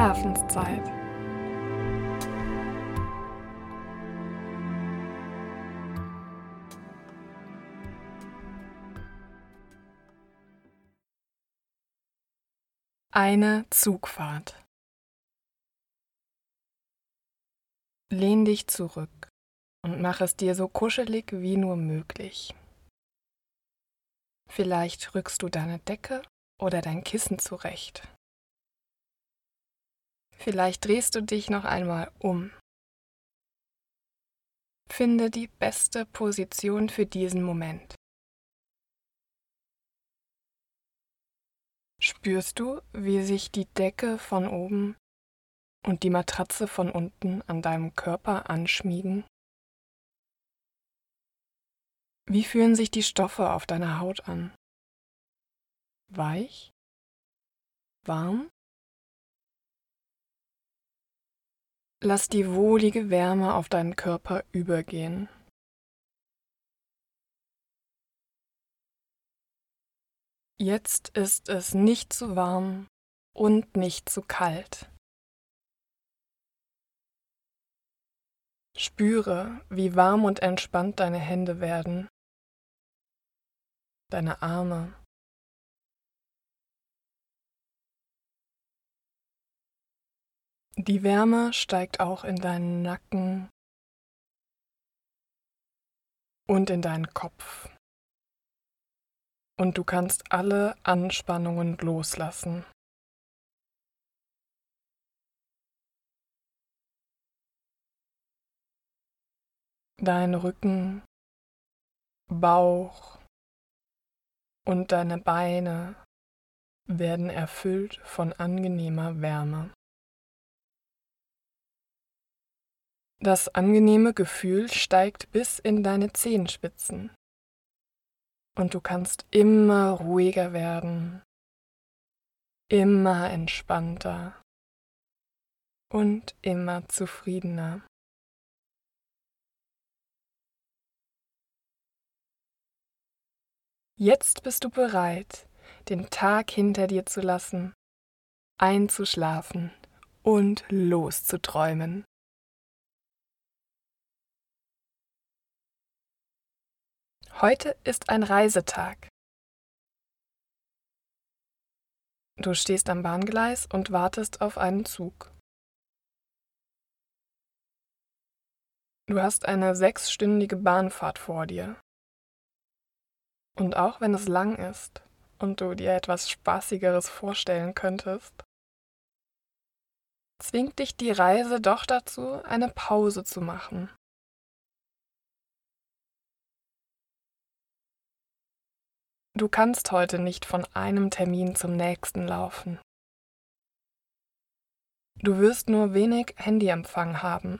Schlafenszeit. Eine Zugfahrt. Lehn dich zurück und mach es dir so kuschelig wie nur möglich. Vielleicht rückst du deine Decke oder dein Kissen zurecht. Vielleicht drehst du dich noch einmal um. Finde die beste Position für diesen Moment. Spürst du, wie sich die Decke von oben und die Matratze von unten an deinem Körper anschmiegen? Wie fühlen sich die Stoffe auf deiner Haut an? Weich? Warm? Lass die wohlige Wärme auf deinen Körper übergehen. Jetzt ist es nicht zu warm und nicht zu kalt. Spüre, wie warm und entspannt deine Hände werden deine Arme. Die Wärme steigt auch in deinen Nacken und in deinen Kopf. Und du kannst alle Anspannungen loslassen. Dein Rücken, Bauch, und deine Beine werden erfüllt von angenehmer Wärme. Das angenehme Gefühl steigt bis in deine Zehenspitzen und du kannst immer ruhiger werden, immer entspannter und immer zufriedener. Jetzt bist du bereit, den Tag hinter dir zu lassen, einzuschlafen und loszuträumen. Heute ist ein Reisetag. Du stehst am Bahngleis und wartest auf einen Zug. Du hast eine sechsstündige Bahnfahrt vor dir. Und auch wenn es lang ist und du dir etwas Spaßigeres vorstellen könntest, zwingt dich die Reise doch dazu, eine Pause zu machen. Du kannst heute nicht von einem Termin zum nächsten laufen. Du wirst nur wenig Handyempfang haben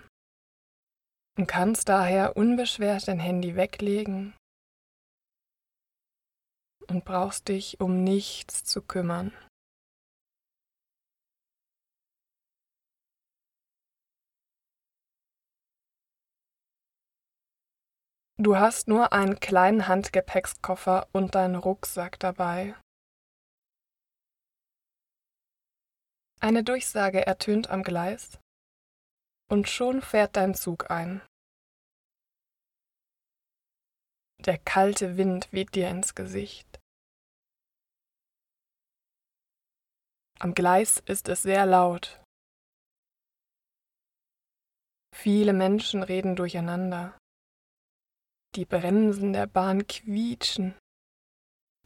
und kannst daher unbeschwert dein Handy weglegen und brauchst dich um nichts zu kümmern. Du hast nur einen kleinen Handgepäckskoffer und deinen Rucksack dabei. Eine Durchsage ertönt am Gleis und schon fährt dein Zug ein. Der kalte Wind weht dir ins Gesicht. Am Gleis ist es sehr laut. Viele Menschen reden durcheinander. Die Bremsen der Bahn quietschen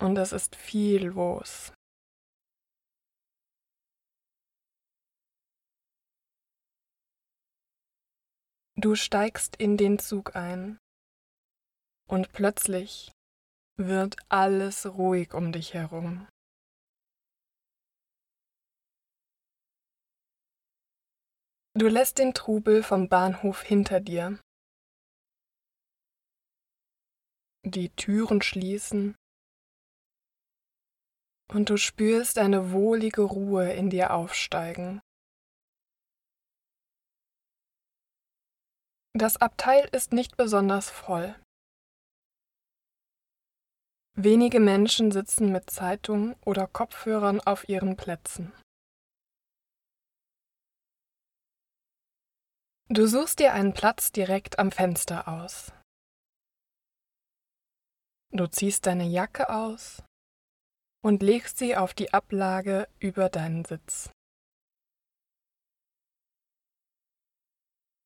und es ist viel los. Du steigst in den Zug ein und plötzlich wird alles ruhig um dich herum. Du lässt den Trubel vom Bahnhof hinter dir. Die Türen schließen und du spürst eine wohlige Ruhe in dir aufsteigen. Das Abteil ist nicht besonders voll. Wenige Menschen sitzen mit Zeitungen oder Kopfhörern auf ihren Plätzen. Du suchst dir einen Platz direkt am Fenster aus. Du ziehst deine Jacke aus und legst sie auf die Ablage über deinen Sitz.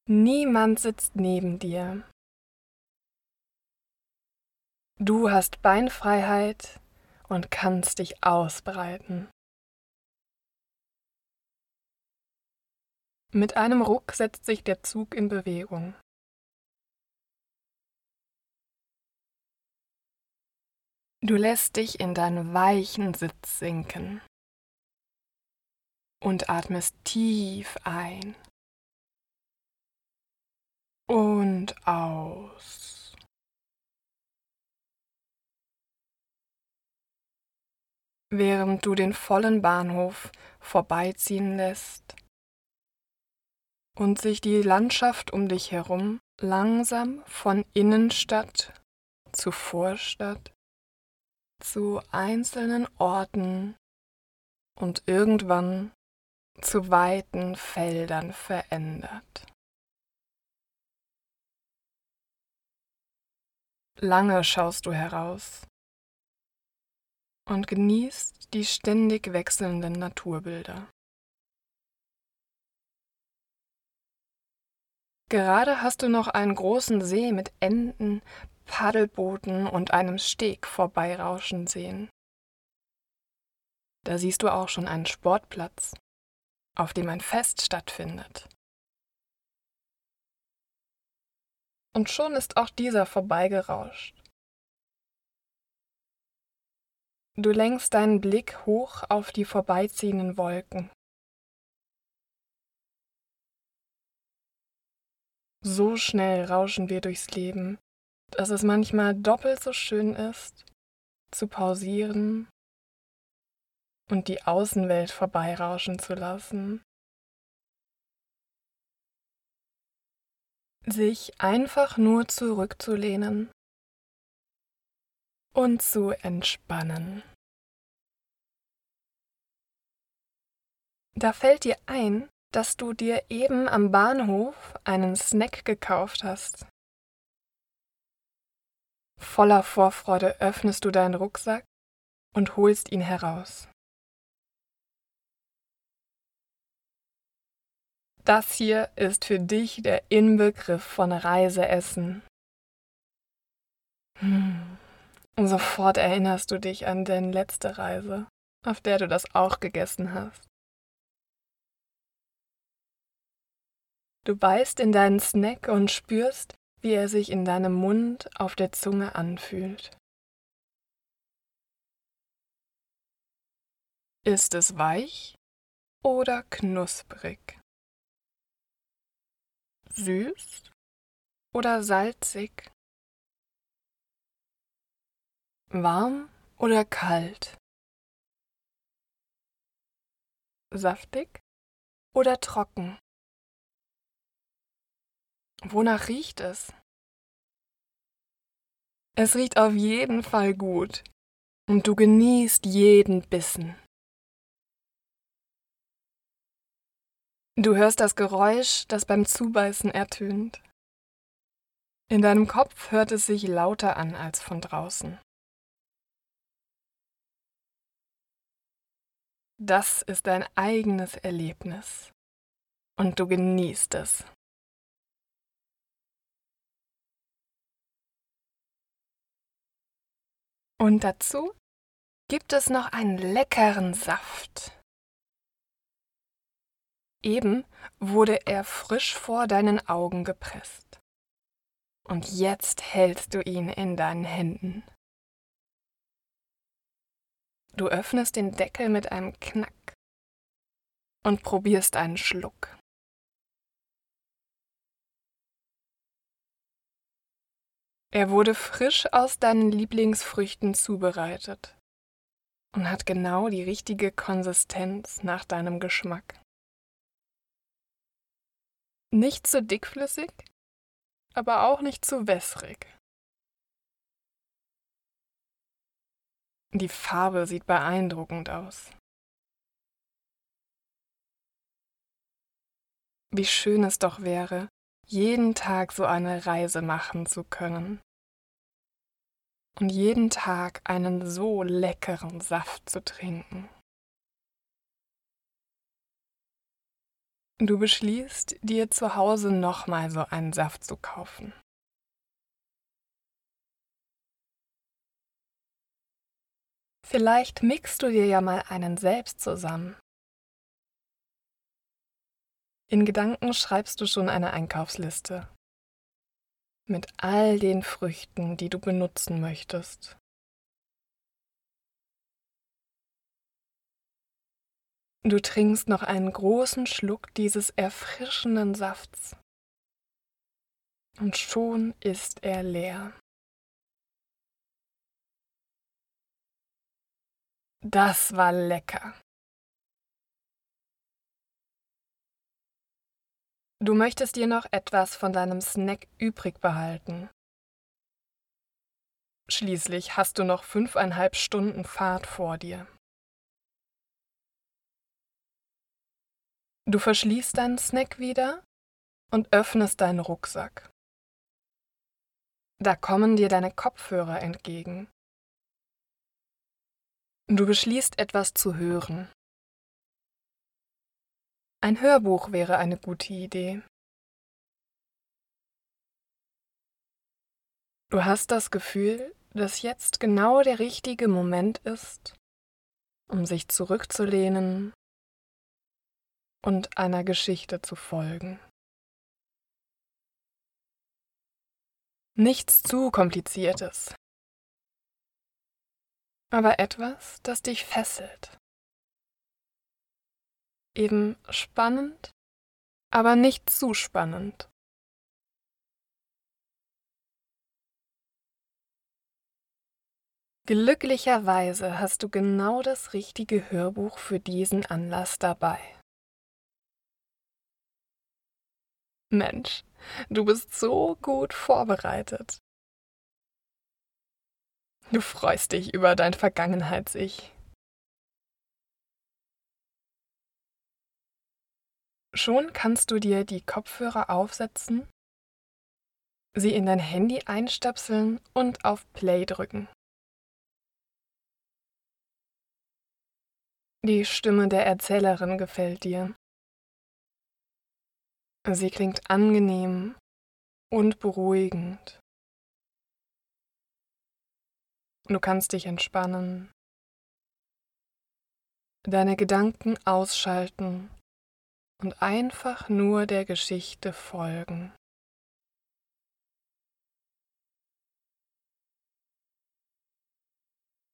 Niemand sitzt neben dir. Du hast Beinfreiheit und kannst dich ausbreiten. Mit einem Ruck setzt sich der Zug in Bewegung. Du lässt dich in deinen weichen Sitz sinken und atmest tief ein und aus. Während du den vollen Bahnhof vorbeiziehen lässt und sich die Landschaft um dich herum langsam von Innenstadt zu Vorstadt zu einzelnen Orten und irgendwann zu weiten Feldern verändert. Lange schaust du heraus und genießt die ständig wechselnden Naturbilder. Gerade hast du noch einen großen See mit Enten, Paddelbooten und einem Steg vorbeirauschen sehen. Da siehst du auch schon einen Sportplatz, auf dem ein Fest stattfindet. Und schon ist auch dieser vorbeigerauscht. Du lenkst deinen Blick hoch auf die vorbeiziehenden Wolken. So schnell rauschen wir durchs Leben, dass es manchmal doppelt so schön ist, zu pausieren und die Außenwelt vorbeirauschen zu lassen. Sich einfach nur zurückzulehnen und zu entspannen. Da fällt dir ein, dass du dir eben am Bahnhof einen Snack gekauft hast. Voller Vorfreude öffnest du deinen Rucksack und holst ihn heraus. Das hier ist für dich der Inbegriff von Reiseessen. Hm. Sofort erinnerst du dich an deine letzte Reise, auf der du das auch gegessen hast. Du beißt in deinen Snack und spürst, wie er sich in deinem Mund auf der Zunge anfühlt. Ist es weich oder knusprig? Süß oder salzig? Warm oder kalt? Saftig oder trocken? Wonach riecht es? Es riecht auf jeden Fall gut und du genießt jeden Bissen. Du hörst das Geräusch, das beim Zubeißen ertönt. In deinem Kopf hört es sich lauter an als von draußen. Das ist dein eigenes Erlebnis und du genießt es. Und dazu gibt es noch einen leckeren Saft. Eben wurde er frisch vor deinen Augen gepresst. Und jetzt hältst du ihn in deinen Händen. Du öffnest den Deckel mit einem Knack und probierst einen Schluck. Er wurde frisch aus deinen Lieblingsfrüchten zubereitet und hat genau die richtige Konsistenz nach deinem Geschmack. Nicht zu dickflüssig, aber auch nicht zu wässrig. Die Farbe sieht beeindruckend aus. Wie schön es doch wäre, jeden Tag so eine Reise machen zu können und jeden Tag einen so leckeren Saft zu trinken. Du beschließt, dir zu Hause nochmal so einen Saft zu kaufen. Vielleicht mixt du dir ja mal einen selbst zusammen. In Gedanken schreibst du schon eine Einkaufsliste mit all den Früchten, die du benutzen möchtest. Du trinkst noch einen großen Schluck dieses erfrischenden Safts und schon ist er leer. Das war lecker. Du möchtest dir noch etwas von deinem Snack übrig behalten. Schließlich hast du noch fünfeinhalb Stunden Fahrt vor dir. Du verschließt deinen Snack wieder und öffnest deinen Rucksack. Da kommen dir deine Kopfhörer entgegen. Du beschließt etwas zu hören. Ein Hörbuch wäre eine gute Idee. Du hast das Gefühl, dass jetzt genau der richtige Moment ist, um sich zurückzulehnen und einer Geschichte zu folgen. Nichts zu kompliziertes, aber etwas, das dich fesselt eben spannend, aber nicht zu spannend. Glücklicherweise hast du genau das richtige Hörbuch für diesen Anlass dabei. Mensch, du bist so gut vorbereitet. Du freust dich über dein Vergangenheits-Ich. Schon kannst du dir die Kopfhörer aufsetzen, sie in dein Handy einstöpseln und auf Play drücken. Die Stimme der Erzählerin gefällt dir. Sie klingt angenehm und beruhigend. Du kannst dich entspannen, deine Gedanken ausschalten und einfach nur der Geschichte folgen.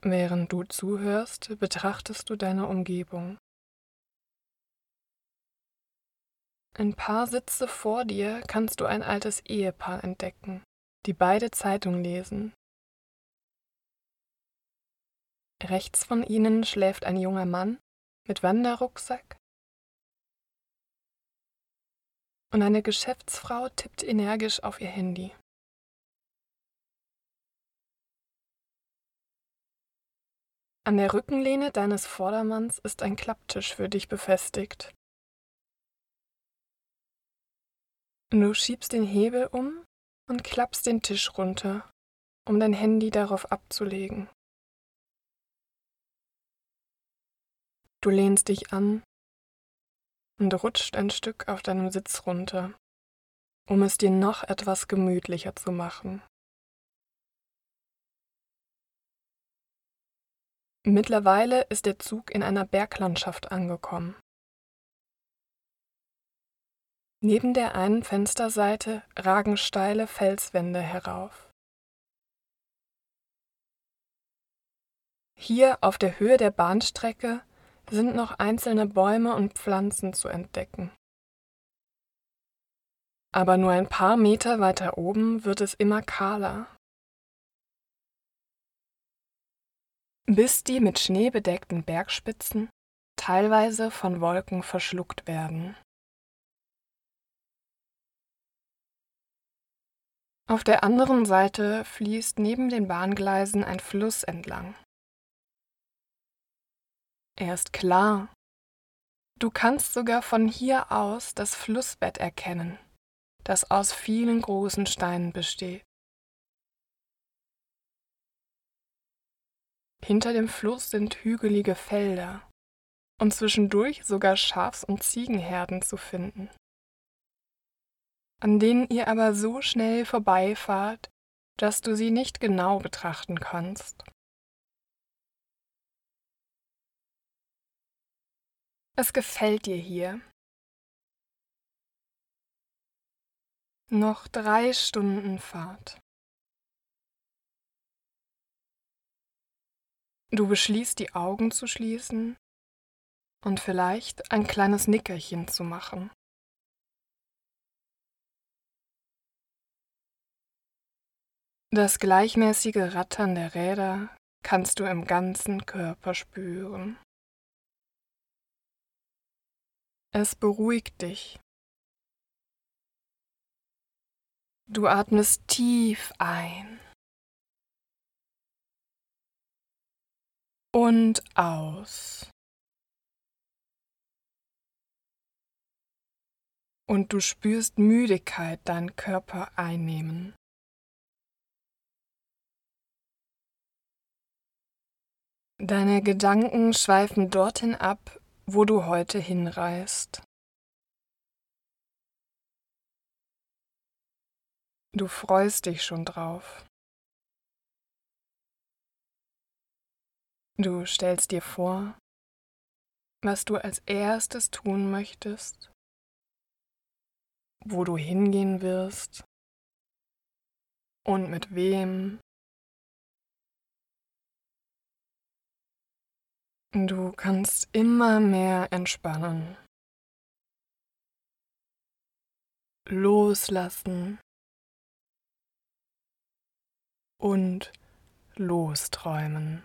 Während du zuhörst, betrachtest du deine Umgebung. Ein paar Sitze vor dir kannst du ein altes Ehepaar entdecken, die beide Zeitung lesen. Rechts von ihnen schläft ein junger Mann mit Wanderrucksack und eine Geschäftsfrau tippt energisch auf ihr Handy. An der Rückenlehne deines Vordermanns ist ein Klapptisch für dich befestigt. Du schiebst den Hebel um und klappst den Tisch runter, um dein Handy darauf abzulegen. Du lehnst dich an und rutscht ein Stück auf deinem Sitz runter, um es dir noch etwas gemütlicher zu machen. Mittlerweile ist der Zug in einer Berglandschaft angekommen. Neben der einen Fensterseite ragen steile Felswände herauf. Hier auf der Höhe der Bahnstrecke sind noch einzelne Bäume und Pflanzen zu entdecken. Aber nur ein paar Meter weiter oben wird es immer kahler. Bis die mit Schnee bedeckten Bergspitzen teilweise von Wolken verschluckt werden. Auf der anderen Seite fließt neben den Bahngleisen ein Fluss entlang. Er ist klar. Du kannst sogar von hier aus das Flussbett erkennen, das aus vielen großen Steinen besteht. Hinter dem Fluss sind hügelige Felder und zwischendurch sogar Schafs- und Ziegenherden zu finden, an denen ihr aber so schnell vorbeifahrt, dass du sie nicht genau betrachten kannst. Es gefällt dir hier. Noch drei Stunden Fahrt. Du beschließt, die Augen zu schließen und vielleicht ein kleines Nickerchen zu machen. Das gleichmäßige Rattern der Räder kannst du im ganzen Körper spüren. Es beruhigt dich. Du atmest tief ein und aus. Und du spürst Müdigkeit deinen Körper einnehmen. Deine Gedanken schweifen dorthin ab, wo du heute hinreist. Du freust dich schon drauf. Du stellst dir vor, was du als erstes tun möchtest, wo du hingehen wirst und mit wem Du kannst immer mehr entspannen. Loslassen und losträumen.